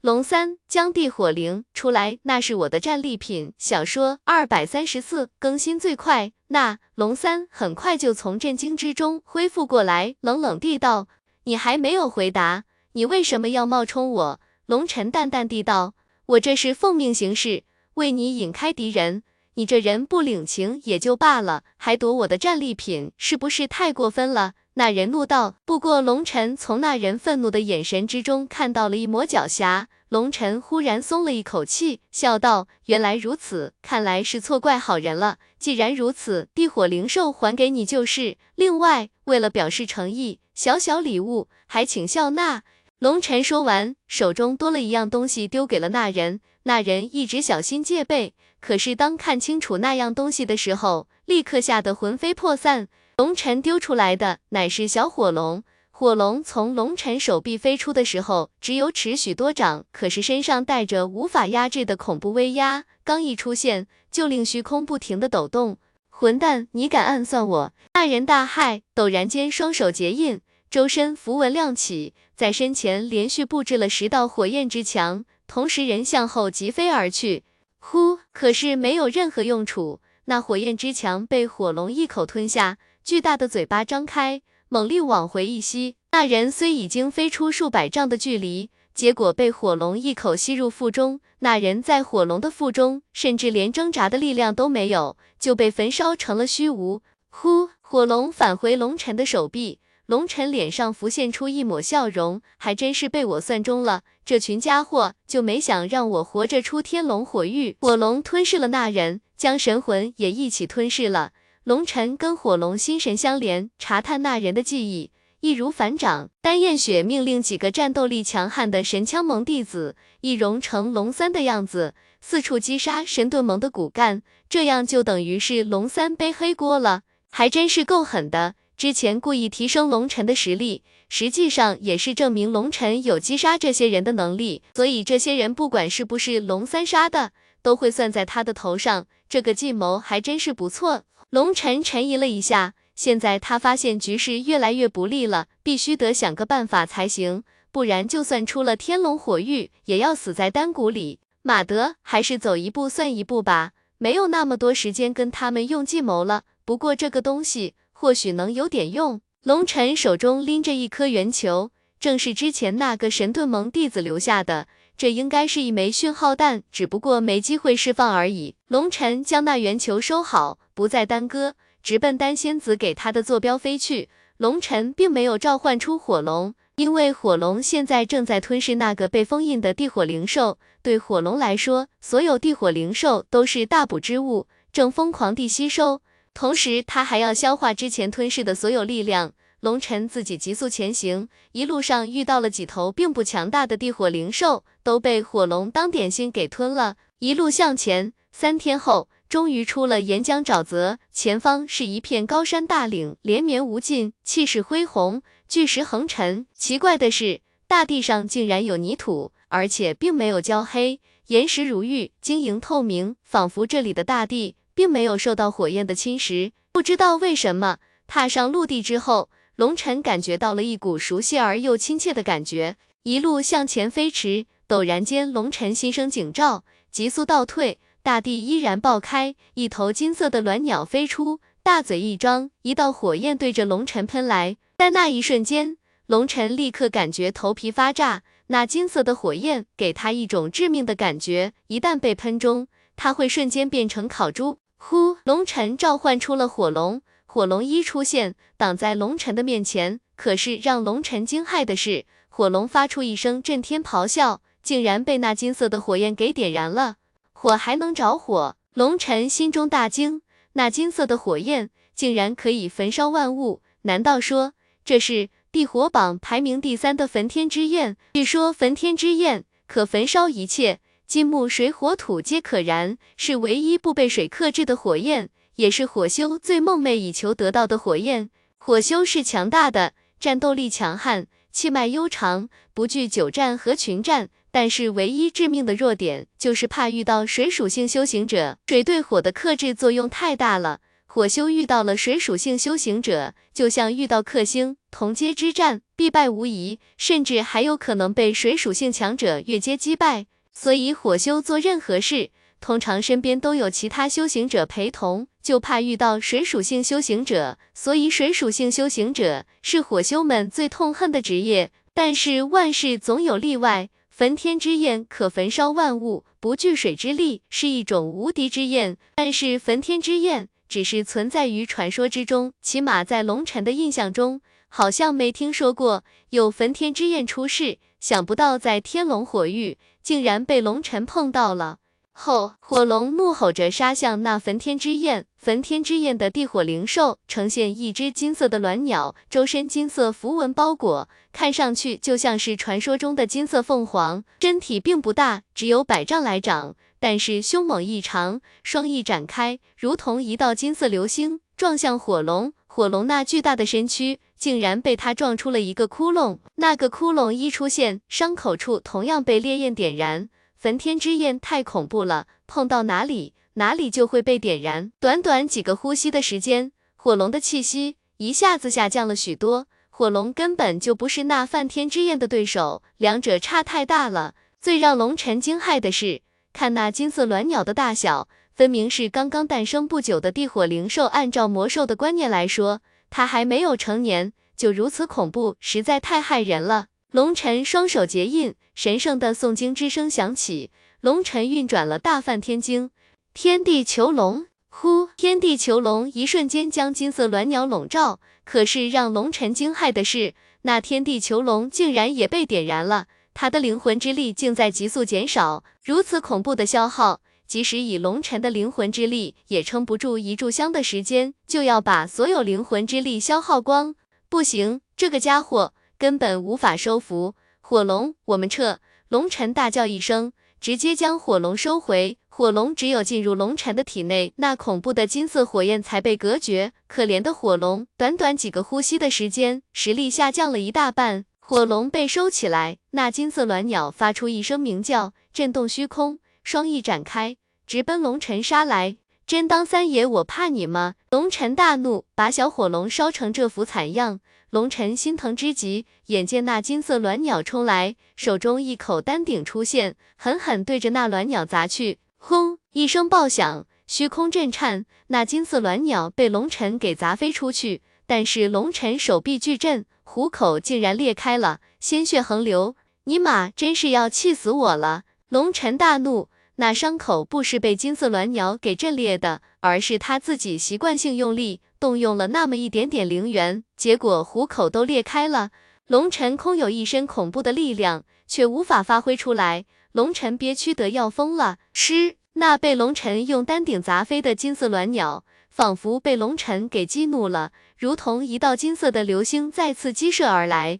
龙三将地火灵出来，那是我的战利品。小说二百三十四更新最快。那龙三很快就从震惊之中恢复过来，冷冷地道：“你还没有回答，你为什么要冒充我？”龙尘淡淡地道：“我这是奉命行事，为你引开敌人。你这人不领情也就罢了，还夺我的战利品，是不是太过分了？”那人怒道。不过龙尘从那人愤怒的眼神之中看到了一抹狡黠，龙尘忽然松了一口气，笑道：“原来如此，看来是错怪好人了。既然如此，地火灵兽还给你就是。另外，为了表示诚意，小小礼物，还请笑纳。”龙尘说完，手中多了一样东西丢给了那人。那人一直小心戒备，可是当看清楚那样东西的时候，立刻吓得魂飞魄散。龙尘丢出来的乃是小火龙，火龙从龙尘手臂飞出的时候，只有尺许多长，可是身上带着无法压制的恐怖威压，刚一出现，就令虚空不停的抖动。混蛋，你敢暗算我！那人大骇，陡然间双手结印，周身符文亮起，在身前连续布置了十道火焰之墙，同时人向后疾飞而去。呼，可是没有任何用处，那火焰之墙被火龙一口吞下。巨大的嘴巴张开，猛力往回一吸。那人虽已经飞出数百丈的距离，结果被火龙一口吸入腹中。那人在火龙的腹中，甚至连挣扎的力量都没有，就被焚烧成了虚无。呼！火龙返回龙尘的手臂，龙尘脸上浮现出一抹笑容，还真是被我算中了。这群家伙就没想让我活着出天龙火域。火龙吞噬了那人，将神魂也一起吞噬了。龙尘跟火龙心神相连，查探那人的记忆，易如反掌。丹燕雪命令几个战斗力强悍的神枪盟弟子，易容成龙三的样子，四处击杀神盾盟的骨干，这样就等于是龙三背黑锅了，还真是够狠的。之前故意提升龙尘的实力，实际上也是证明龙尘有击杀这些人的能力，所以这些人不管是不是龙三杀的，都会算在他的头上。这个计谋还真是不错。龙尘沉吟了一下，现在他发现局势越来越不利了，必须得想个办法才行，不然就算出了天龙火域，也要死在丹谷里。马德，还是走一步算一步吧，没有那么多时间跟他们用计谋了。不过这个东西或许能有点用。龙尘手中拎着一颗圆球，正是之前那个神盾盟弟子留下的。这应该是一枚讯号弹，只不过没机会释放而已。龙尘将那圆球收好，不再耽搁，直奔丹仙子给他的坐标飞去。龙尘并没有召唤出火龙，因为火龙现在正在吞噬那个被封印的地火灵兽。对火龙来说，所有地火灵兽都是大补之物，正疯狂地吸收。同时，他还要消化之前吞噬的所有力量。龙尘自己急速前行，一路上遇到了几头并不强大的地火灵兽，都被火龙当点心给吞了。一路向前，三天后，终于出了岩浆沼泽，前方是一片高山大岭，连绵无尽，气势恢宏，巨石横陈。奇怪的是，大地上竟然有泥土，而且并没有焦黑，岩石如玉，晶莹透明，仿佛这里的大地并没有受到火焰的侵蚀。不知道为什么，踏上陆地之后。龙尘感觉到了一股熟悉而又亲切的感觉，一路向前飞驰。陡然间，龙尘心生警兆，急速倒退。大地依然爆开，一头金色的鸾鸟飞出，大嘴一张，一道火焰对着龙尘喷来。但那一瞬间，龙尘立刻感觉头皮发炸，那金色的火焰给他一种致命的感觉，一旦被喷中，他会瞬间变成烤猪。呼，龙尘召唤出了火龙。火龙一出现，挡在龙尘的面前。可是让龙尘惊骇的是，火龙发出一声震天咆哮，竟然被那金色的火焰给点燃了。火还能着火？龙尘心中大惊，那金色的火焰竟然可以焚烧万物？难道说这是地火榜排名第三的焚天之焰？据说焚天之焰可焚烧一切，金木水火土皆可燃，是唯一不被水克制的火焰。也是火修最梦寐以求得到的火焰。火修是强大的，战斗力强悍，气脉悠长，不惧久战和群战。但是唯一致命的弱点就是怕遇到水属性修行者，水对火的克制作用太大了，火修遇到了水属性修行者，就像遇到克星，同阶之战必败无疑，甚至还有可能被水属性强者越阶击败。所以火修做任何事，通常身边都有其他修行者陪同，就怕遇到水属性修行者。所以水属性修行者是火修们最痛恨的职业。但是万事总有例外，焚天之焰可焚烧万物，不惧水之力，是一种无敌之焰。但是焚天之焰。只是存在于传说之中，起码在龙尘的印象中，好像没听说过有焚天之焰出世。想不到在天龙火域，竟然被龙尘碰到了。后火龙怒吼着杀向那焚天之焰，焚天之焰的地火灵兽呈现一只金色的卵鸟，周身金色符文包裹，看上去就像是传说中的金色凤凰。身体并不大，只有百丈来长。但是凶猛异常，双翼展开，如同一道金色流星，撞向火龙。火龙那巨大的身躯竟然被它撞出了一个窟窿。那个窟窿一出现，伤口处同样被烈焰点燃。焚天之焰太恐怖了，碰到哪里，哪里就会被点燃。短短几个呼吸的时间，火龙的气息一下子下降了许多。火龙根本就不是那梵天之焰的对手，两者差太大了。最让龙尘惊骇的是。看那金色卵鸟的大小，分明是刚刚诞生不久的地火灵兽。按照魔兽的观念来说，它还没有成年，就如此恐怖，实在太骇人了。龙尘双手结印，神圣的诵经之声响起。龙尘运转了大梵天经，天地囚笼，呼！天地囚笼一瞬间将金色鸾鸟笼罩。可是让龙尘惊骇的是，那天地囚笼竟然也被点燃了。他的灵魂之力竟在急速减少，如此恐怖的消耗，即使以龙尘的灵魂之力，也撑不住一炷香的时间，就要把所有灵魂之力消耗光。不行，这个家伙根本无法收服火龙，我们撤！龙尘大叫一声，直接将火龙收回。火龙只有进入龙尘的体内，那恐怖的金色火焰才被隔绝。可怜的火龙，短短几个呼吸的时间，实力下降了一大半。火龙被收起来，那金色卵鸟发出一声鸣叫，震动虚空，双翼展开，直奔龙尘杀来。真当三爷我怕你吗？龙尘大怒，把小火龙烧成这副惨样。龙尘心疼之极，眼见那金色卵鸟冲来，手中一口丹鼎出现，狠狠对着那卵鸟砸去。轰！一声爆响，虚空震颤，那金色鸾鸟被龙尘给砸飞出去。但是龙尘手臂巨震。虎口竟然裂开了，鲜血横流！尼玛，真是要气死我了！龙尘大怒，那伤口不是被金色鸾鸟给震裂的，而是他自己习惯性用力，动用了那么一点点灵元，结果虎口都裂开了。龙尘空有一身恐怖的力量，却无法发挥出来，龙尘憋屈得要疯了。吃，那被龙尘用丹鼎砸飞的金色鸾鸟。仿佛被龙尘给激怒了，如同一道金色的流星再次激射而来。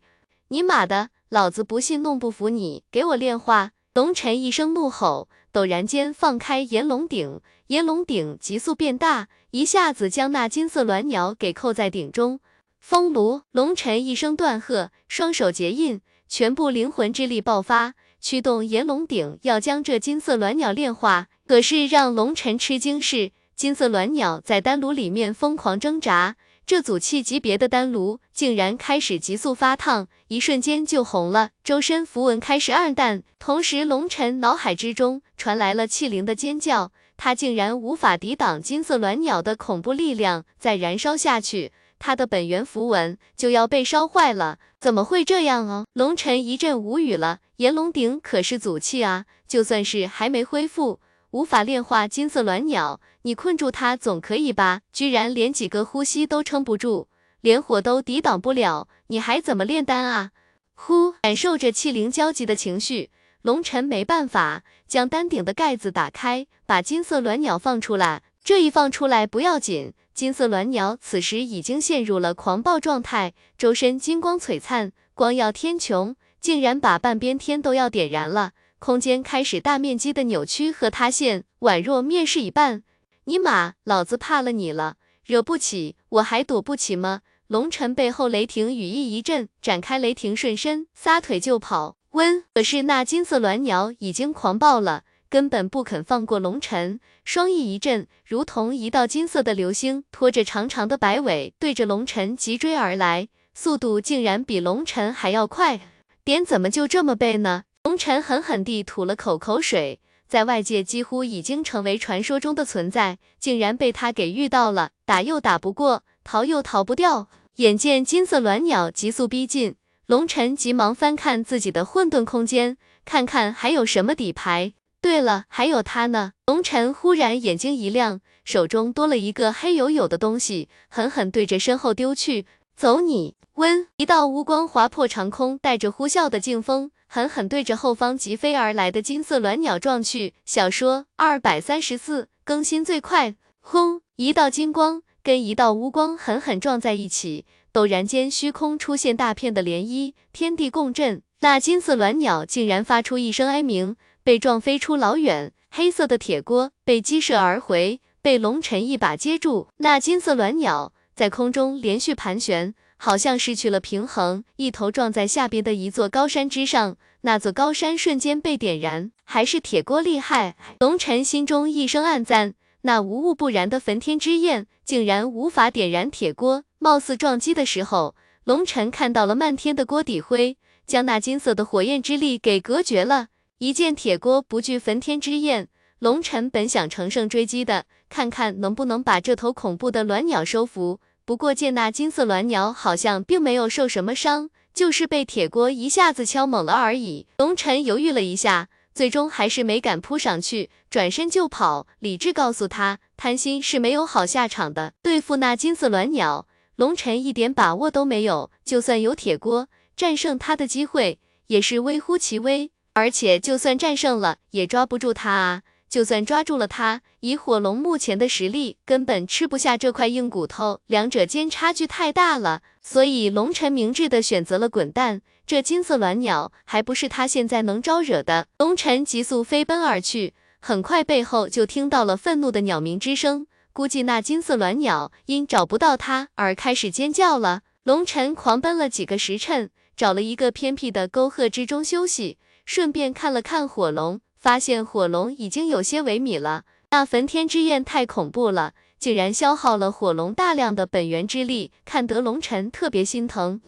你妈的，老子不信弄不服你，给我炼化！龙尘一声怒吼，陡然间放开炎龙鼎，炎龙鼎急速变大，一下子将那金色鸾鸟给扣在鼎中。风炉，龙尘一声断喝，双手结印，全部灵魂之力爆发，驱动炎龙鼎，要将这金色卵鸟炼化。可是让龙尘吃惊是。金色卵鸟在丹炉里面疯狂挣扎，这组气级别的丹炉竟然开始急速发烫，一瞬间就红了，周身符文开始暗淡。同时，龙尘脑海之中传来了气灵的尖叫，他竟然无法抵挡金色卵鸟的恐怖力量，再燃烧下去，他的本源符文就要被烧坏了。怎么会这样啊？龙尘一阵无语了。炎龙鼎可是祖器啊，就算是还没恢复。无法炼化金色卵鸟，你困住它总可以吧？居然连几个呼吸都撑不住，连火都抵挡不了，你还怎么炼丹啊？呼，感受着气灵焦急的情绪，龙尘没办法，将丹鼎的盖子打开，把金色卵鸟放出来。这一放出来不要紧，金色鸾鸟此时已经陷入了狂暴状态，周身金光璀璨，光耀天穹，竟然把半边天都要点燃了。空间开始大面积的扭曲和塌陷，宛若面世一般。尼玛，老子怕了你了，惹不起我还躲不起吗？龙尘背后雷霆羽翼一震，展开雷霆瞬身，撒腿就跑。温，可是那金色鸾鸟已经狂暴了，根本不肯放过龙晨，双翼一震，如同一道金色的流星，拖着长长的白尾，对着龙晨急追而来，速度竟然比龙晨还要快。点怎么就这么背呢？龙晨狠狠地吐了口口水，在外界几乎已经成为传说中的存在，竟然被他给遇到了，打又打不过，逃又逃不掉。眼见金色鸾鸟急速逼近，龙晨急忙翻看自己的混沌空间，看看还有什么底牌。对了，还有他呢！龙晨忽然眼睛一亮，手中多了一个黑黝黝的东西，狠狠对着身后丢去。走你！温一道乌光划破长空，带着呼啸的劲风，狠狠对着后方疾飞而来的金色鸾鸟撞去。小说二百三十四更新最快。轰！一道金光跟一道乌光狠狠撞在一起，陡然间虚空出现大片的涟漪，天地共振。那金色鸾鸟竟然发出一声哀鸣，被撞飞出老远。黑色的铁锅被击射而回，被龙尘一把接住。那金色鸾鸟。在空中连续盘旋，好像失去了平衡，一头撞在下边的一座高山之上。那座高山瞬间被点燃，还是铁锅厉害。龙尘心中一声暗赞，那无物不燃的焚天之焰竟然无法点燃铁锅。貌似撞击的时候，龙尘看到了漫天的锅底灰，将那金色的火焰之力给隔绝了。一见铁锅不惧焚天之焰，龙尘本想乘胜追击的，看看能不能把这头恐怖的鸾鸟收服。不过见那金色鸾鸟好像并没有受什么伤，就是被铁锅一下子敲懵了而已。龙尘犹豫了一下，最终还是没敢扑上去，转身就跑。理智告诉他，贪心是没有好下场的。对付那金色鸾鸟，龙尘一点把握都没有。就算有铁锅，战胜他的机会也是微乎其微。而且就算战胜了，也抓不住他啊。就算抓住了他，以火龙目前的实力，根本吃不下这块硬骨头，两者间差距太大了。所以龙尘明智的选择了滚蛋。这金色鸾鸟还不是他现在能招惹的。龙尘急速飞奔而去，很快背后就听到了愤怒的鸟鸣之声。估计那金色鸾鸟因找不到他而开始尖叫了。龙尘狂奔了几个时辰，找了一个偏僻的沟壑之中休息，顺便看了看火龙。发现火龙已经有些萎靡了，那焚天之焰太恐怖了，竟然消耗了火龙大量的本源之力，看得龙尘特别心疼。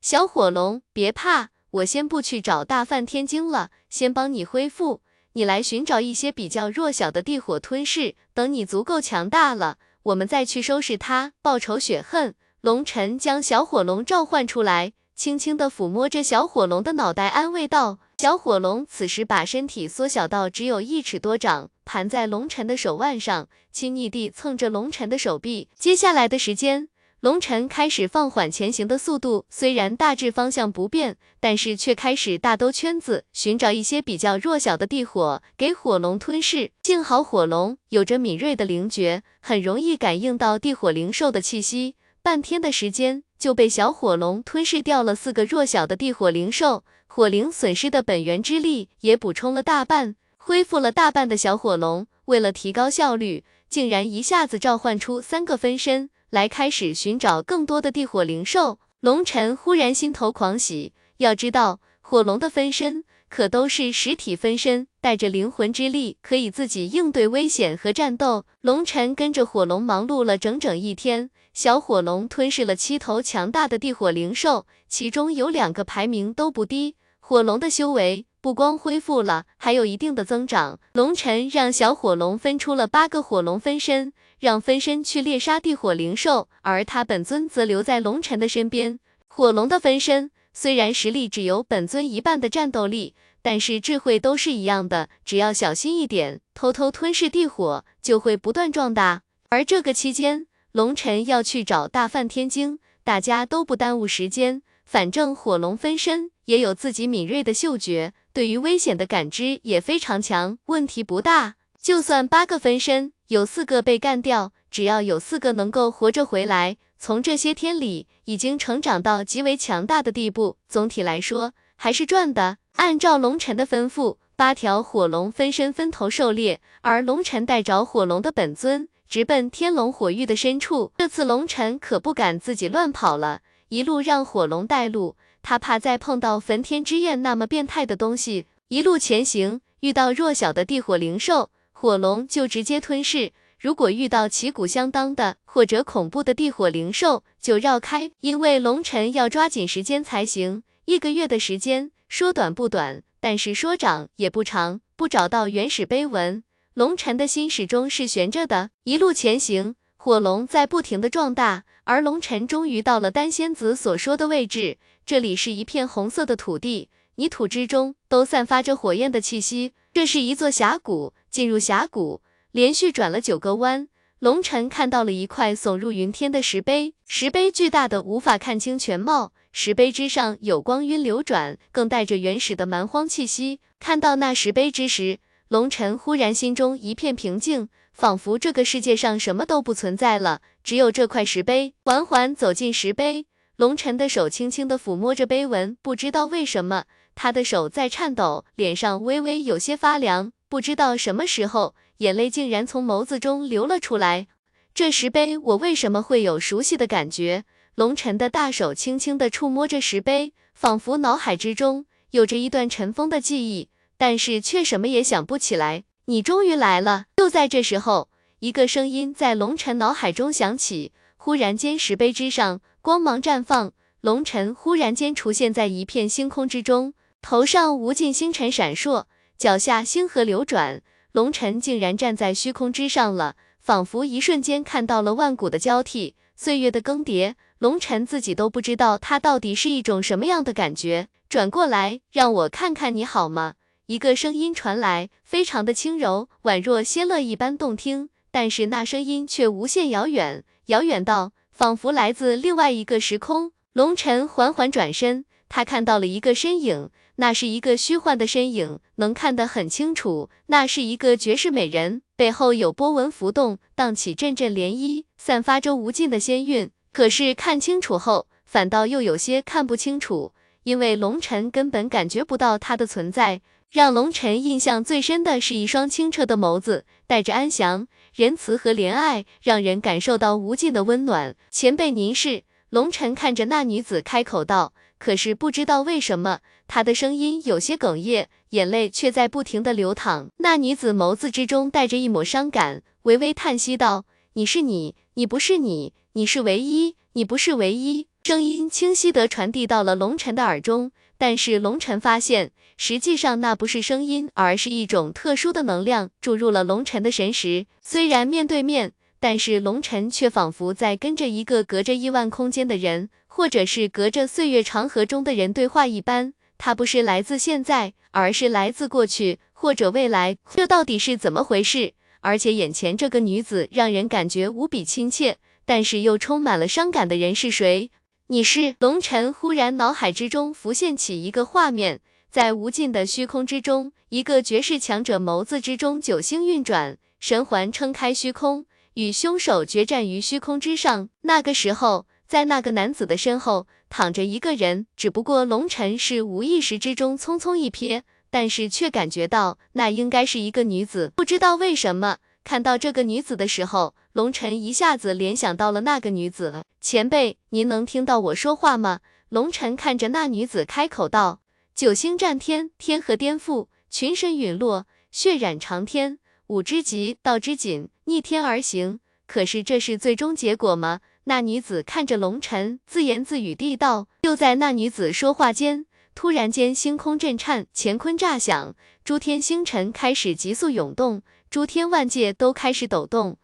小火龙，别怕，我先不去找大梵天经了，先帮你恢复。你来寻找一些比较弱小的地火吞噬，等你足够强大了，我们再去收拾他，报仇雪恨。龙尘将小火龙召唤出来，轻轻的抚摸着小火龙的脑袋，安慰道。小火龙此时把身体缩小到只有一尺多长，盘在龙尘的手腕上，亲昵地蹭着龙尘的手臂。接下来的时间，龙尘开始放缓前行的速度，虽然大致方向不变，但是却开始大兜圈子，寻找一些比较弱小的地火给火龙吞噬。幸好火龙有着敏锐的灵觉，很容易感应到地火灵兽的气息，半天的时间就被小火龙吞噬掉了四个弱小的地火灵兽。火灵损失的本源之力也补充了大半，恢复了大半的小火龙，为了提高效率，竟然一下子召唤出三个分身来开始寻找更多的地火灵兽。龙尘忽然心头狂喜，要知道火龙的分身可都是实体分身，带着灵魂之力，可以自己应对危险和战斗。龙尘跟着火龙忙碌了整整一天。小火龙吞噬了七头强大的地火灵兽，其中有两个排名都不低。火龙的修为不光恢复了，还有一定的增长。龙尘让小火龙分出了八个火龙分身，让分身去猎杀地火灵兽，而他本尊则留在龙尘的身边。火龙的分身虽然实力只有本尊一半的战斗力，但是智慧都是一样的，只要小心一点，偷偷吞噬地火，就会不断壮大。而这个期间，龙尘要去找大梵天经，大家都不耽误时间。反正火龙分身也有自己敏锐的嗅觉，对于危险的感知也非常强，问题不大。就算八个分身有四个被干掉，只要有四个能够活着回来，从这些天里已经成长到极为强大的地步，总体来说还是赚的。按照龙尘的吩咐，八条火龙分身分头狩猎，而龙尘带着火龙的本尊直奔天龙火域的深处。这次龙尘可不敢自己乱跑了。一路让火龙带路，他怕再碰到焚天之焰那么变态的东西。一路前行，遇到弱小的地火灵兽，火龙就直接吞噬；如果遇到旗鼓相当的或者恐怖的地火灵兽，就绕开。因为龙尘要抓紧时间才行，一个月的时间说短不短，但是说长也不长。不找到原始碑文，龙尘的心始终是悬着的。一路前行，火龙在不停的壮大，而龙尘终于到了丹仙子所说的位置。这里是一片红色的土地。泥土之中都散发着火焰的气息，这是一座峡谷。进入峡谷，连续转了九个弯，龙尘看到了一块耸入云天的石碑，石碑巨大的无法看清全貌，石碑之上有光晕流转，更带着原始的蛮荒气息。看到那石碑之时，龙尘忽然心中一片平静，仿佛这个世界上什么都不存在了，只有这块石碑。缓缓走进石碑，龙尘的手轻轻的抚摸着碑文，不知道为什么。他的手在颤抖，脸上微微有些发凉，不知道什么时候，眼泪竟然从眸子中流了出来。这石碑，我为什么会有熟悉的感觉？龙尘的大手轻轻的触摸着石碑，仿佛脑海之中有着一段尘封的记忆，但是却什么也想不起来。你终于来了！就在这时候，一个声音在龙尘脑海中响起，忽然间，石碑之上光芒绽放，龙尘忽然间出现在一片星空之中。头上无尽星辰闪烁，脚下星河流转，龙尘竟然站在虚空之上了，仿佛一瞬间看到了万古的交替，岁月的更迭，龙尘自己都不知道他到底是一种什么样的感觉。转过来，让我看看你好吗？一个声音传来，非常的轻柔，宛若仙乐一般动听，但是那声音却无限遥远，遥远到仿佛来自另外一个时空。龙尘缓缓转身，他看到了一个身影。那是一个虚幻的身影，能看得很清楚。那是一个绝世美人，背后有波纹浮动，荡起阵阵涟漪，散发着无尽的仙韵。可是看清楚后，反倒又有些看不清楚，因为龙尘根本感觉不到她的存在。让龙尘印象最深的是一双清澈的眸子，带着安详、仁慈和怜爱，让人感受到无尽的温暖。前辈，您是？龙尘看着那女子开口道。可是不知道为什么，他的声音有些哽咽，眼泪却在不停的流淌。那女子眸子之中带着一抹伤感，微微叹息道：“你是你，你不是你，你是唯一，你不是唯一。”声音清晰地传递到了龙尘的耳中，但是龙尘发现，实际上那不是声音，而是一种特殊的能量注入了龙尘的神识。虽然面对面，但是龙尘却仿佛在跟着一个隔着亿万空间的人。或者是隔着岁月长河中的人对话一般，他不是来自现在，而是来自过去或者未来，这到底是怎么回事？而且眼前这个女子让人感觉无比亲切，但是又充满了伤感的人是谁？你是龙尘？忽然脑海之中浮现起一个画面，在无尽的虚空之中，一个绝世强者眸子之中九星运转，神环撑开虚空，与凶手决战于虚空之上。那个时候。在那个男子的身后躺着一个人，只不过龙尘是无意识之中匆匆一瞥，但是却感觉到那应该是一个女子。不知道为什么，看到这个女子的时候，龙尘一下子联想到了那个女子。前辈，您能听到我说话吗？龙尘看着那女子开口道：“九星战天，天河颠覆，群神陨落，血染长天。武之极，道之紧，逆天而行。可是这是最终结果吗？”那女子看着龙尘，自言自语地道。就在那女子说话间，突然间星空震颤，乾坤炸响，诸天星辰开始急速涌动，诸天万界都开始抖动。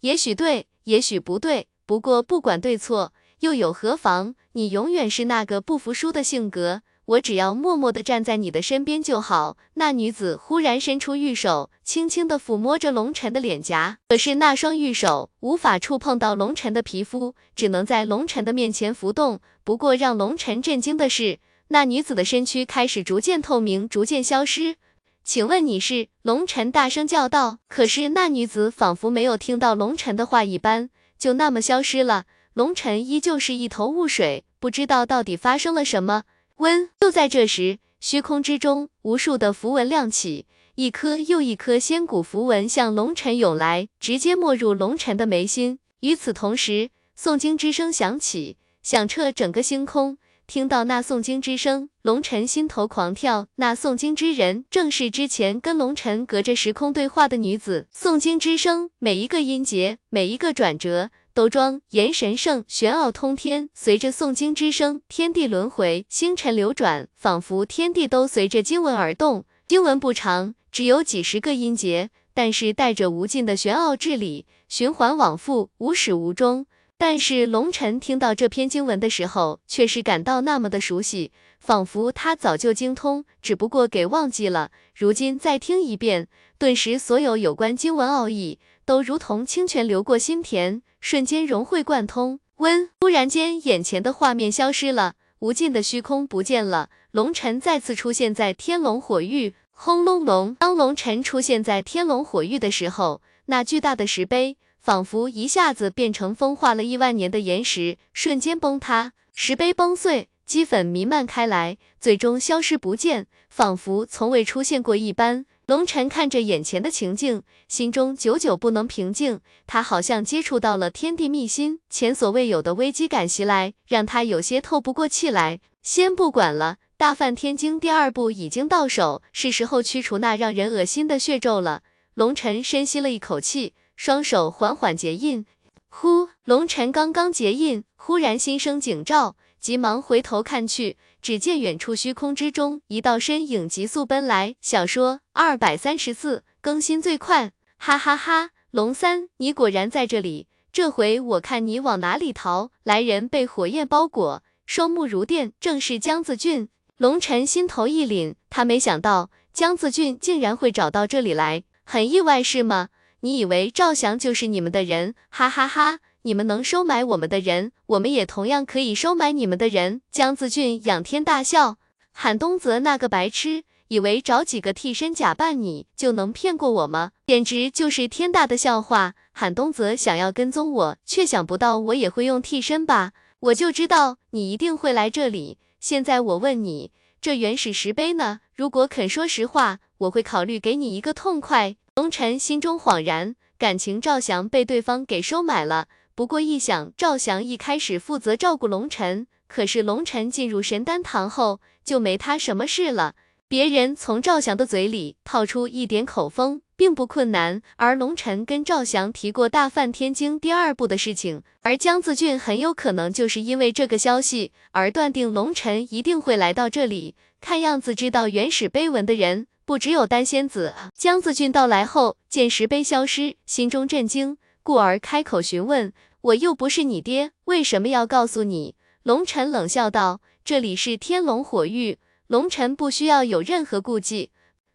也许对，也许不对，不过不管对错，又有何妨？你永远是那个不服输的性格。我只要默默地站在你的身边就好。那女子忽然伸出玉手，轻轻地抚摸着龙尘的脸颊，可是那双玉手无法触碰到龙尘的皮肤，只能在龙尘的面前浮动。不过让龙尘震惊的是，那女子的身躯开始逐渐透明，逐渐消失。请问你是？龙尘大声叫道。可是那女子仿佛没有听到龙尘的话一般，就那么消失了。龙尘依旧是一头雾水，不知道到底发生了什么。温，就在这时，虚空之中，无数的符文亮起，一颗又一颗仙古符文向龙尘涌来，直接没入龙尘的眉心。与此同时，诵经之声响起，响彻整个星空。听到那诵经之声，龙晨心头狂跳。那诵经之人，正是之前跟龙晨隔着时空对话的女子。诵经之声，每一个音节，每一个转折，都庄严神圣，玄奥通天。随着诵经之声，天地轮回，星辰流转，仿佛天地都随着经文而动。经文不长，只有几十个音节，但是带着无尽的玄奥智理，循环往复，无始无终。但是龙晨听到这篇经文的时候，却是感到那么的熟悉，仿佛他早就精通，只不过给忘记了。如今再听一遍，顿时所有有关经文奥义，都如同清泉流过心田，瞬间融会贯通。温，突然间，眼前的画面消失了，无尽的虚空不见了，龙晨再次出现在天龙火域。轰隆隆，当龙晨出现在天龙火域的时候，那巨大的石碑。仿佛一下子变成风化了亿万年的岩石，瞬间崩塌，石碑崩碎，齑粉弥漫开来，最终消失不见，仿佛从未出现过一般。龙晨看着眼前的情境，心中久久不能平静。他好像接触到了天地秘辛，前所未有的危机感袭来，让他有些透不过气来。先不管了，大梵天经第二部已经到手，是时候驱除那让人恶心的血咒了。龙晨深吸了一口气。双手缓缓结印，呼！龙晨刚刚结印，忽然心生警兆，急忙回头看去，只见远处虚空之中，一道身影急速奔来。小说二百三十四更新最快，哈哈哈！龙三，你果然在这里，这回我看你往哪里逃！来人被火焰包裹，双目如电，正是江子俊。龙晨心头一凛，他没想到江子俊竟然会找到这里来，很意外是吗？你以为赵翔就是你们的人？哈哈哈！你们能收买我们的人，我们也同样可以收买你们的人。江子俊仰天大笑，韩东泽那个白痴，以为找几个替身假扮你就能骗过我吗？简直就是天大的笑话！韩东泽想要跟踪我，却想不到我也会用替身吧？我就知道你一定会来这里。现在我问你，这原始石碑呢？如果肯说实话，我会考虑给你一个痛快。龙辰心中恍然，感情赵翔被对方给收买了。不过一想，赵翔一开始负责照顾龙辰，可是龙辰进入神丹堂后就没他什么事了。别人从赵翔的嘴里套出一点口风，并不困难。而龙辰跟赵翔提过《大梵天经》第二部的事情，而江子俊很有可能就是因为这个消息而断定龙辰一定会来到这里。看样子，知道原始碑文的人。不只有丹仙子，江子俊到来后见石碑消失，心中震惊，故而开口询问：“我又不是你爹，为什么要告诉你？”龙晨冷笑道：“这里是天龙火域，龙晨不需要有任何顾忌。”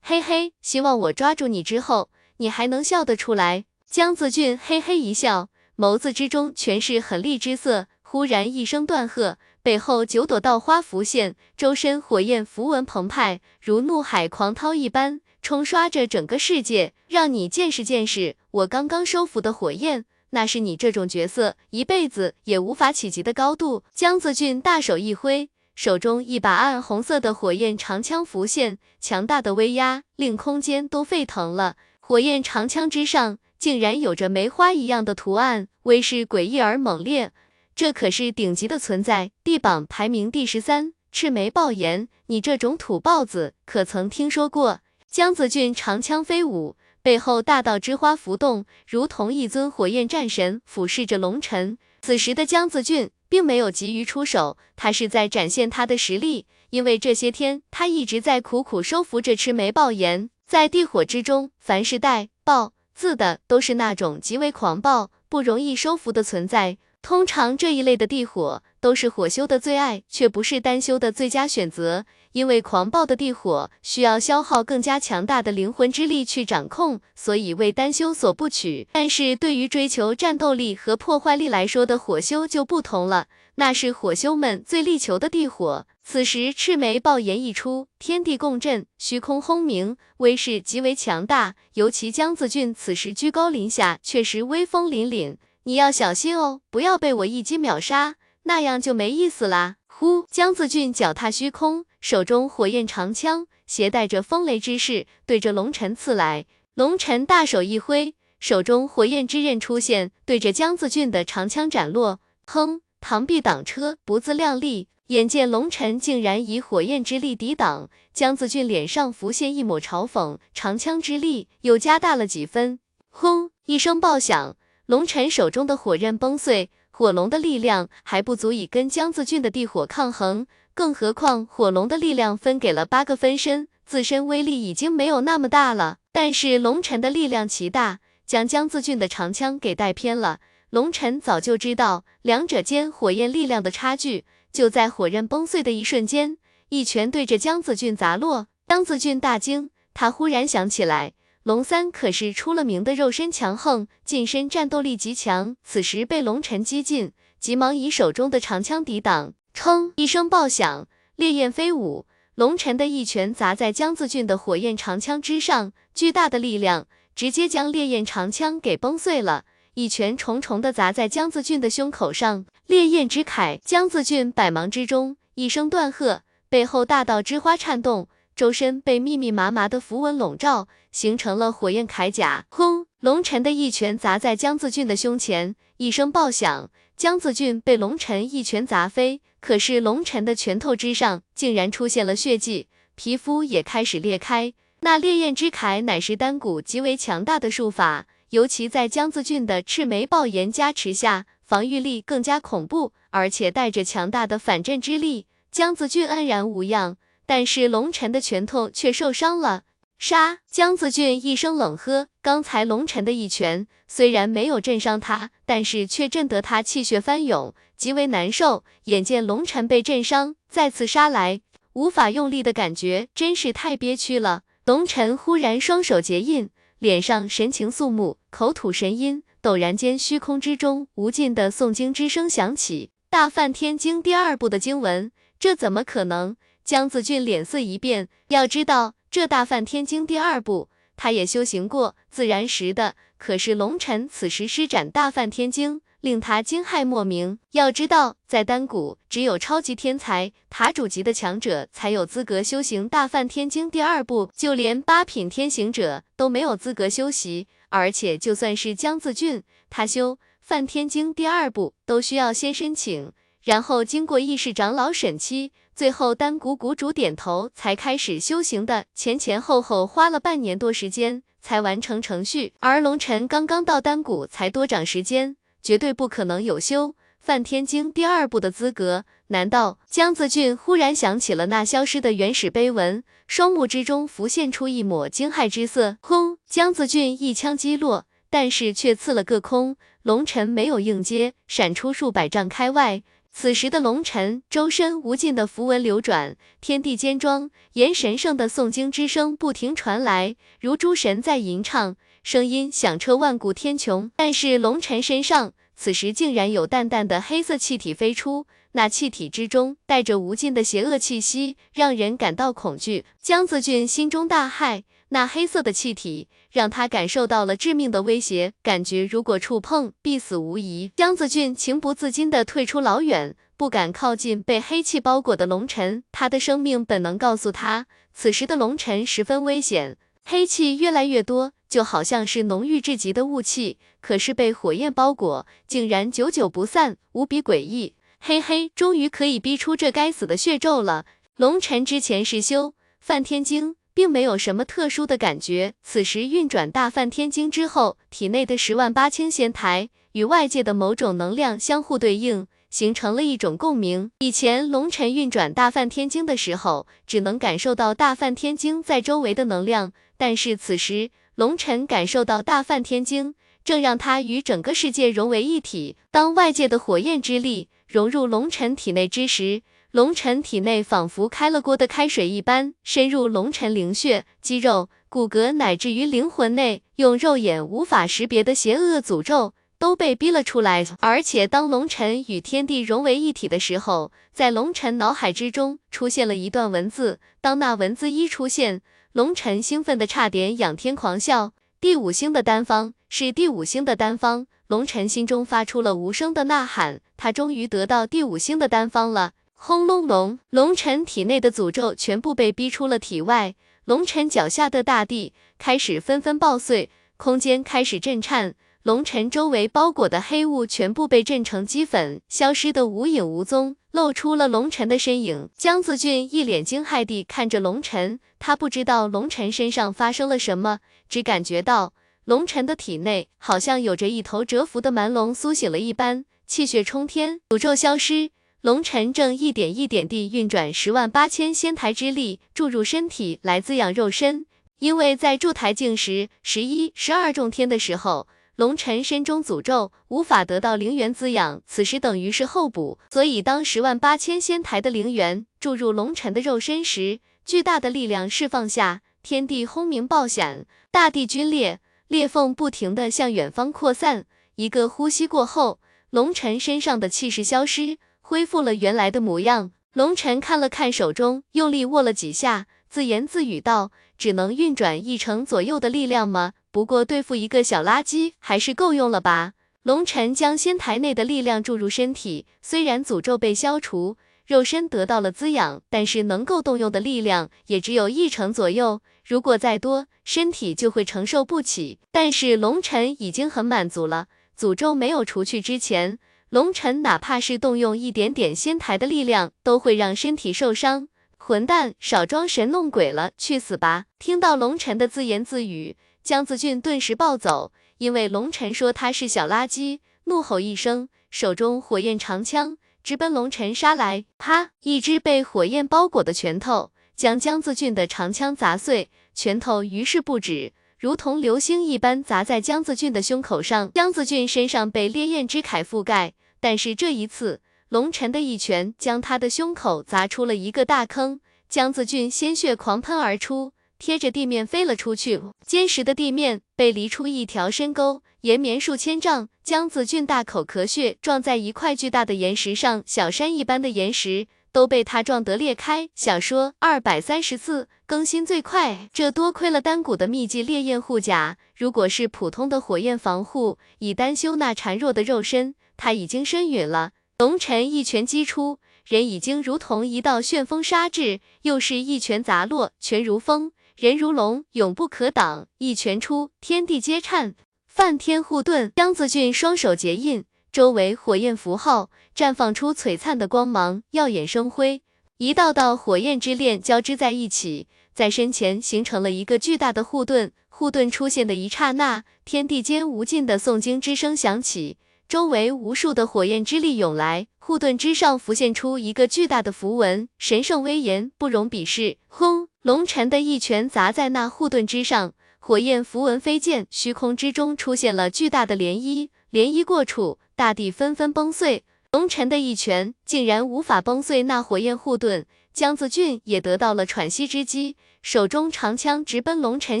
嘿嘿，希望我抓住你之后，你还能笑得出来。江子俊嘿嘿一笑，眸子之中全是狠厉之色，忽然一声断喝。背后九朵道花浮现，周身火焰符文澎湃，如怒海狂涛一般冲刷着整个世界。让你见识见识我刚刚收服的火焰，那是你这种角色一辈子也无法企及的高度。江子俊大手一挥，手中一把暗红色的火焰长枪浮现，强大的威压令空间都沸腾了。火焰长枪之上竟然有着梅花一样的图案，威势诡异而猛烈。这可是顶级的存在，地榜排名第十三，赤眉豹炎。你这种土豹子，可曾听说过？江子俊长枪飞舞，背后大道之花浮动，如同一尊火焰战神俯视着龙尘。此时的江子俊并没有急于出手，他是在展现他的实力，因为这些天他一直在苦苦收服着赤眉豹炎。在地火之中，凡是带“爆”字的，都是那种极为狂暴、不容易收服的存在。通常这一类的地火都是火修的最爱，却不是丹修的最佳选择。因为狂暴的地火需要消耗更加强大的灵魂之力去掌控，所以为丹修所不取。但是对于追求战斗力和破坏力来说的火修就不同了，那是火修们最力求的地火。此时赤眉爆炎一出，天地共振，虚空轰鸣，威势极为强大。尤其江子俊此时居高临下，确实威风凛凛。你要小心哦，不要被我一击秒杀，那样就没意思啦。呼，江子俊脚踏虚空，手中火焰长枪携带着风雷之势，对着龙尘刺来。龙尘大手一挥，手中火焰之刃出现，对着江子俊的长枪斩落。哼，螳臂挡车，不自量力。眼见龙尘竟然以火焰之力抵挡，江子俊脸上浮现一抹嘲讽，长枪之力又加大了几分。轰！一声爆响，龙尘手中的火刃崩碎，火龙的力量还不足以跟江子俊的地火抗衡，更何况火龙的力量分给了八个分身，自身威力已经没有那么大了。但是龙尘的力量奇大，将江子俊的长枪给带偏了。龙尘早就知道两者间火焰力量的差距。就在火刃崩碎的一瞬间，一拳对着江子俊砸落。江子俊大惊，他忽然想起来，龙三可是出了名的肉身强横，近身战斗力极强。此时被龙尘击进，急忙以手中的长枪抵挡。砰！一声爆响，烈焰飞舞，龙尘的一拳砸在江子俊的火焰长枪之上，巨大的力量直接将烈焰长枪给崩碎了。一拳重重的砸在江子俊的胸口上，烈焰之铠。江子俊百忙之中一声断喝，背后大道之花颤动，周身被密密麻麻的符文笼罩，形成了火焰铠甲。轰！龙尘的一拳砸在江子俊的胸前，一声爆响，江子俊被龙尘一拳砸飞。可是龙尘的拳头之上竟然出现了血迹，皮肤也开始裂开。那烈焰之铠乃是丹谷极为强大的术法。尤其在江子俊的赤眉爆炎加持下，防御力更加恐怖，而且带着强大的反震之力。江子俊安然无恙，但是龙尘的拳头却受伤了。杀！江子俊一声冷喝，刚才龙尘的一拳虽然没有震伤他，但是却震得他气血翻涌，极为难受。眼见龙尘被震伤，再次杀来，无法用力的感觉真是太憋屈了。龙尘忽然双手结印。脸上神情肃穆，口吐神音，陡然间虚空之中无尽的诵经之声响起。大梵天经第二部的经文，这怎么可能？江子俊脸色一变，要知道这大梵天经第二部，他也修行过，自然识的。可是龙尘此时施展大梵天经。令他惊骇莫名。要知道，在丹谷，只有超级天才、塔主级的强者才有资格修行大梵天经第二部，就连八品天行者都没有资格修习。而且，就算是江自俊，他修梵天经第二部都需要先申请，然后经过议事长老审期，最后丹谷谷主点头才开始修行的。前前后后花了半年多时间才完成程序，而龙尘刚刚到丹谷才多长时间。绝对不可能有修梵天经第二部的资格。难道江子俊忽然想起了那消失的原始碑文，双目之中浮现出一抹惊骇之色。轰！江子俊一枪击落，但是却刺了个空。龙尘没有应接，闪出数百丈开外。此时的龙尘周身无尽的符文流转，天地间庄严神圣的诵经之声不停传来，如诸神在吟唱。声音响彻万古天穹，但是龙尘身上此时竟然有淡淡的黑色气体飞出，那气体之中带着无尽的邪恶气息，让人感到恐惧。江子俊心中大骇，那黑色的气体让他感受到了致命的威胁，感觉如果触碰必死无疑。江子俊情不自禁地退出老远，不敢靠近被黑气包裹的龙尘。他的生命本能告诉他，此时的龙尘十分危险，黑气越来越多。就好像是浓郁至极的雾气，可是被火焰包裹，竟然久久不散，无比诡异。嘿嘿，终于可以逼出这该死的血咒了。龙尘之前是修梵天经，并没有什么特殊的感觉，此时运转大梵天经之后，体内的十万八千仙台与外界的某种能量相互对应，形成了一种共鸣。以前龙尘运转大梵天经的时候，只能感受到大梵天经在周围的能量，但是此时。龙尘感受到大梵天经正让他与整个世界融为一体。当外界的火焰之力融入龙尘体内之时，龙尘体内仿佛开了锅的开水一般，深入龙尘灵血、肌肉、骨骼，乃至于灵魂内，用肉眼无法识别的邪恶诅咒都被逼了出来。而且，当龙尘与天地融为一体的时候，在龙尘脑海之中出现了一段文字。当那文字一出现，龙尘兴奋的差点仰天狂笑，第五星的丹方是第五星的丹方，龙尘心中发出了无声的呐喊，他终于得到第五星的丹方了。轰隆隆，龙尘体内的诅咒全部被逼出了体外，龙尘脚下的大地开始纷纷爆碎，空间开始震颤，龙尘周围包裹的黑雾全部被震成齑粉，消失得无影无踪，露出了龙尘的身影。江子俊一脸惊骇地看着龙尘，他不知道龙尘身上发生了什么，只感觉到龙尘的体内好像有着一头蛰伏的蛮龙苏醒了一般，气血冲天，诅咒消失。龙尘正一点一点地运转十万八千仙台之力注入身体来滋养肉身，因为在筑台境时十一、十二重天的时候，龙尘身中诅咒无法得到灵元滋养，此时等于是后补，所以当十万八千仙台的灵元注入龙尘的肉身时，巨大的力量释放下，天地轰鸣爆响，大地龟裂，裂缝不停地向远方扩散。一个呼吸过后，龙尘身上的气势消失。恢复了原来的模样，龙尘看了看手中，用力握了几下，自言自语道：“只能运转一成左右的力量吗？不过对付一个小垃圾还是够用了吧？”龙尘将仙台内的力量注入身体，虽然诅咒被消除，肉身得到了滋养，但是能够动用的力量也只有一成左右，如果再多，身体就会承受不起。但是龙尘已经很满足了，诅咒没有除去之前。龙尘哪怕是动用一点点仙台的力量，都会让身体受伤。混蛋，少装神弄鬼了，去死吧！听到龙尘的自言自语，江子俊顿时暴走，因为龙尘说他是小垃圾，怒吼一声，手中火焰长枪直奔龙尘杀来。啪！一只被火焰包裹的拳头将江子俊的长枪砸碎，拳头于是不止。如同流星一般砸在江子俊的胸口上，江子俊身上被烈焰之铠覆盖，但是这一次，龙尘的一拳将他的胸口砸出了一个大坑，江子俊鲜血狂喷而出，贴着地面飞了出去，坚实的地面被犁出一条深沟，延绵数千丈，江子俊大口咳血，撞在一块巨大的岩石上，小山一般的岩石。都被他撞得裂开。小说二百三十四更新最快，这多亏了丹谷的秘技烈焰护甲。如果是普通的火焰防护，以丹修那孱弱的肉身，他已经身陨了。龙尘一拳击出，人已经如同一道旋风杀至，又是一拳砸落，拳如风，人如龙，永不可挡。一拳出，天地皆颤。梵天护盾，江子俊双手结印。周围火焰符号绽放出璀璨的光芒，耀眼生辉，一道道火焰之链交织在一起，在身前形成了一个巨大的护盾。护盾出现的一刹那，天地间无尽的诵经之声响起，周围无数的火焰之力涌来，护盾之上浮现出一个巨大的符文，神圣威严，不容鄙视。轰！龙尘的一拳砸在那护盾之上，火焰符文飞溅，虚空之中出现了巨大的涟漪，涟漪过处。大地纷纷崩碎，龙尘的一拳竟然无法崩碎那火焰护盾，江子俊也得到了喘息之机，手中长枪直奔龙尘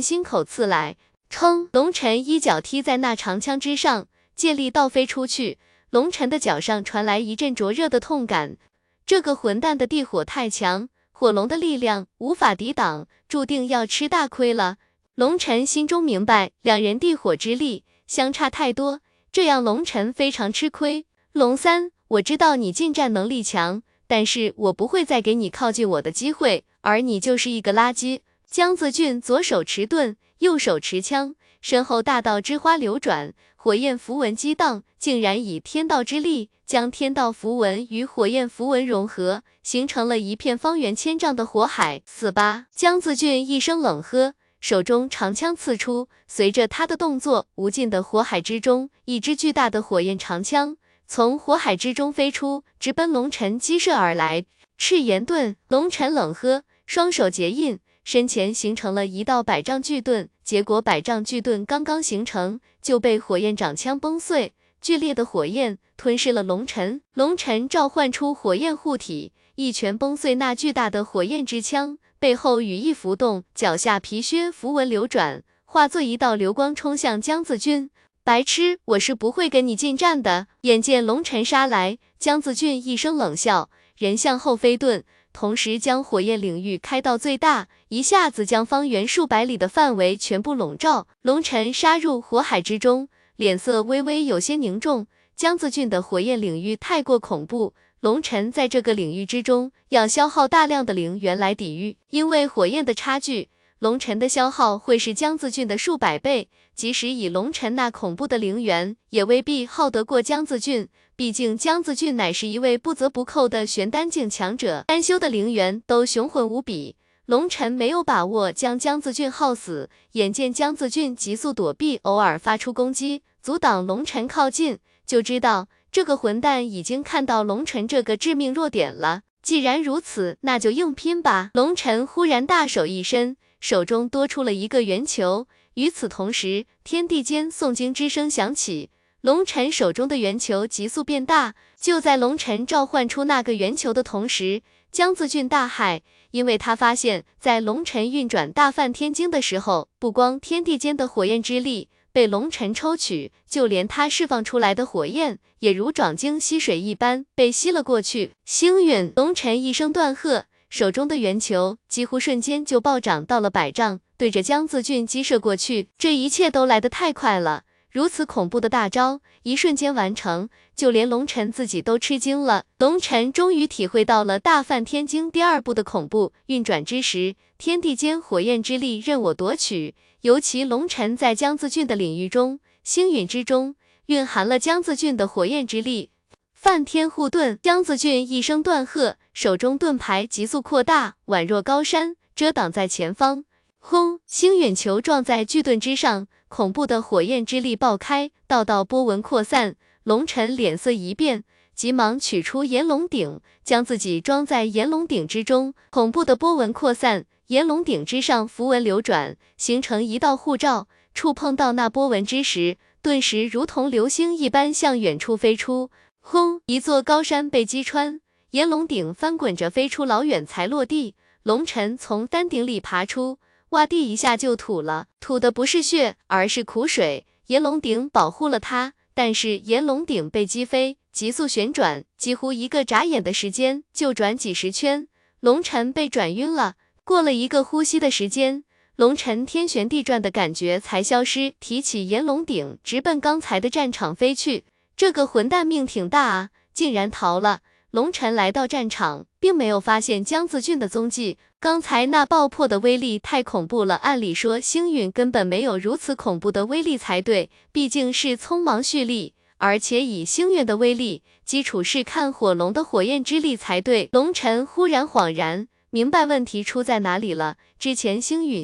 心口刺来。冲！龙尘一脚踢在那长枪之上，借力倒飞出去，龙尘的脚上传来一阵灼热的痛感。这个混蛋的地火太强，火龙的力量无法抵挡，注定要吃大亏了。龙尘心中明白，两人地火之力相差太多。这样龙尘非常吃亏。龙三，我知道你近战能力强，但是我不会再给你靠近我的机会，而你就是一个垃圾。江子俊左手持盾，右手持枪，身后大道之花流转，火焰符文激荡，竟然以天道之力将天道符文与火焰符文融合，形成了一片方圆千丈的火海。死吧！江子俊一声冷喝。手中长枪刺出，随着他的动作，无尽的火海之中，一支巨大的火焰长枪从火海之中飞出，直奔龙尘击射而来。赤炎盾，龙尘冷喝，双手结印，身前形成了一道百丈巨盾。结果百丈巨盾刚刚形成，就被火焰掌枪崩碎，剧烈的火焰吞噬了龙尘。龙尘召唤出火焰护体，一拳崩碎那巨大的火焰之枪。背后羽翼浮动，脚下皮靴符文流转，化作一道流光冲向江子俊。白痴，我是不会跟你近战的。眼见龙尘杀来，江子俊一声冷笑，人向后飞遁，同时将火焰领域开到最大，一下子将方圆数百里的范围全部笼罩。龙尘杀入火海之中，脸色微微有些凝重。江子俊的火焰领域太过恐怖。龙尘在这个领域之中要消耗大量的灵元来抵御，因为火焰的差距，龙。龙尘的消耗会是江自俊的数百倍，即使以龙尘那恐怖的灵元，也未必耗得过江自俊。毕竟江自俊乃是一位不折不扣的玄丹境强者，单修的灵元都雄浑无比。龙尘没有把握将江自俊耗死，眼见江自俊急速躲避，偶尔发出攻击，阻挡龙尘靠近，就知道这个混蛋已经看到龙尘这个致命弱点了。既然如此，那就硬拼吧！龙尘忽然大手一伸，手中多出了一个圆球。与此同时，天地间诵经之声响起。龙尘手中的圆球急速变大，就在龙尘召唤出那个圆球的同时，江自俊大骇，因为他发现，在龙尘运转大梵天经的时候，不光天地间的火焰之力被龙尘抽取，就连他释放出来的火焰，也如壮鲸吸水一般被吸了过去。星陨！龙尘一声断喝，手中的圆球几乎瞬间就暴涨到了百丈，对着江自俊击射过去。这一切都来得太快了。如此恐怖的大招，一瞬间完成，就连龙尘自己都吃惊了。龙尘终于体会到了大梵天经第二步的恐怖。运转之时，天地间火焰之力任我夺取。尤其龙尘在江自俊的领域中，星陨之中蕴含了江自俊的火焰之力。梵天护盾，江自俊一声断喝，手中盾牌急速扩大，宛若高山，遮挡在前方。轰！星陨球撞在巨盾之上。恐怖的火焰之力爆开，道道波纹扩散。龙尘脸色一变，急忙取出炎龙鼎，将自己装在炎龙鼎之中。恐怖的波纹扩散，炎龙顶之上符文流转，形成一道护罩。触碰到那波纹之时，顿时如同流星一般向远处飞出。轰！一座高山被击穿，炎龙顶翻滚着飞出老远才落地。龙尘从丹顶里爬出。洼地一下就吐了，吐的不是血，而是苦水。炎龙顶保护了他，但是炎龙顶被击飞，急速旋转，几乎一个眨眼的时间就转几十圈。龙尘被转晕了，过了一个呼吸的时间，龙尘天旋地转的感觉才消失，提起炎龙鼎，直奔刚才的战场飞去。这个混蛋命挺大啊，竟然逃了。龙尘来到战场，并没有发现江子俊的踪迹。刚才那爆破的威力太恐怖了，按理说星陨根本没有如此恐怖的威力才对，毕竟是匆忙蓄力，而且以星陨的威力，基础是看火龙的火焰之力才对。龙尘忽然恍然明白问题出在哪里了，之前星陨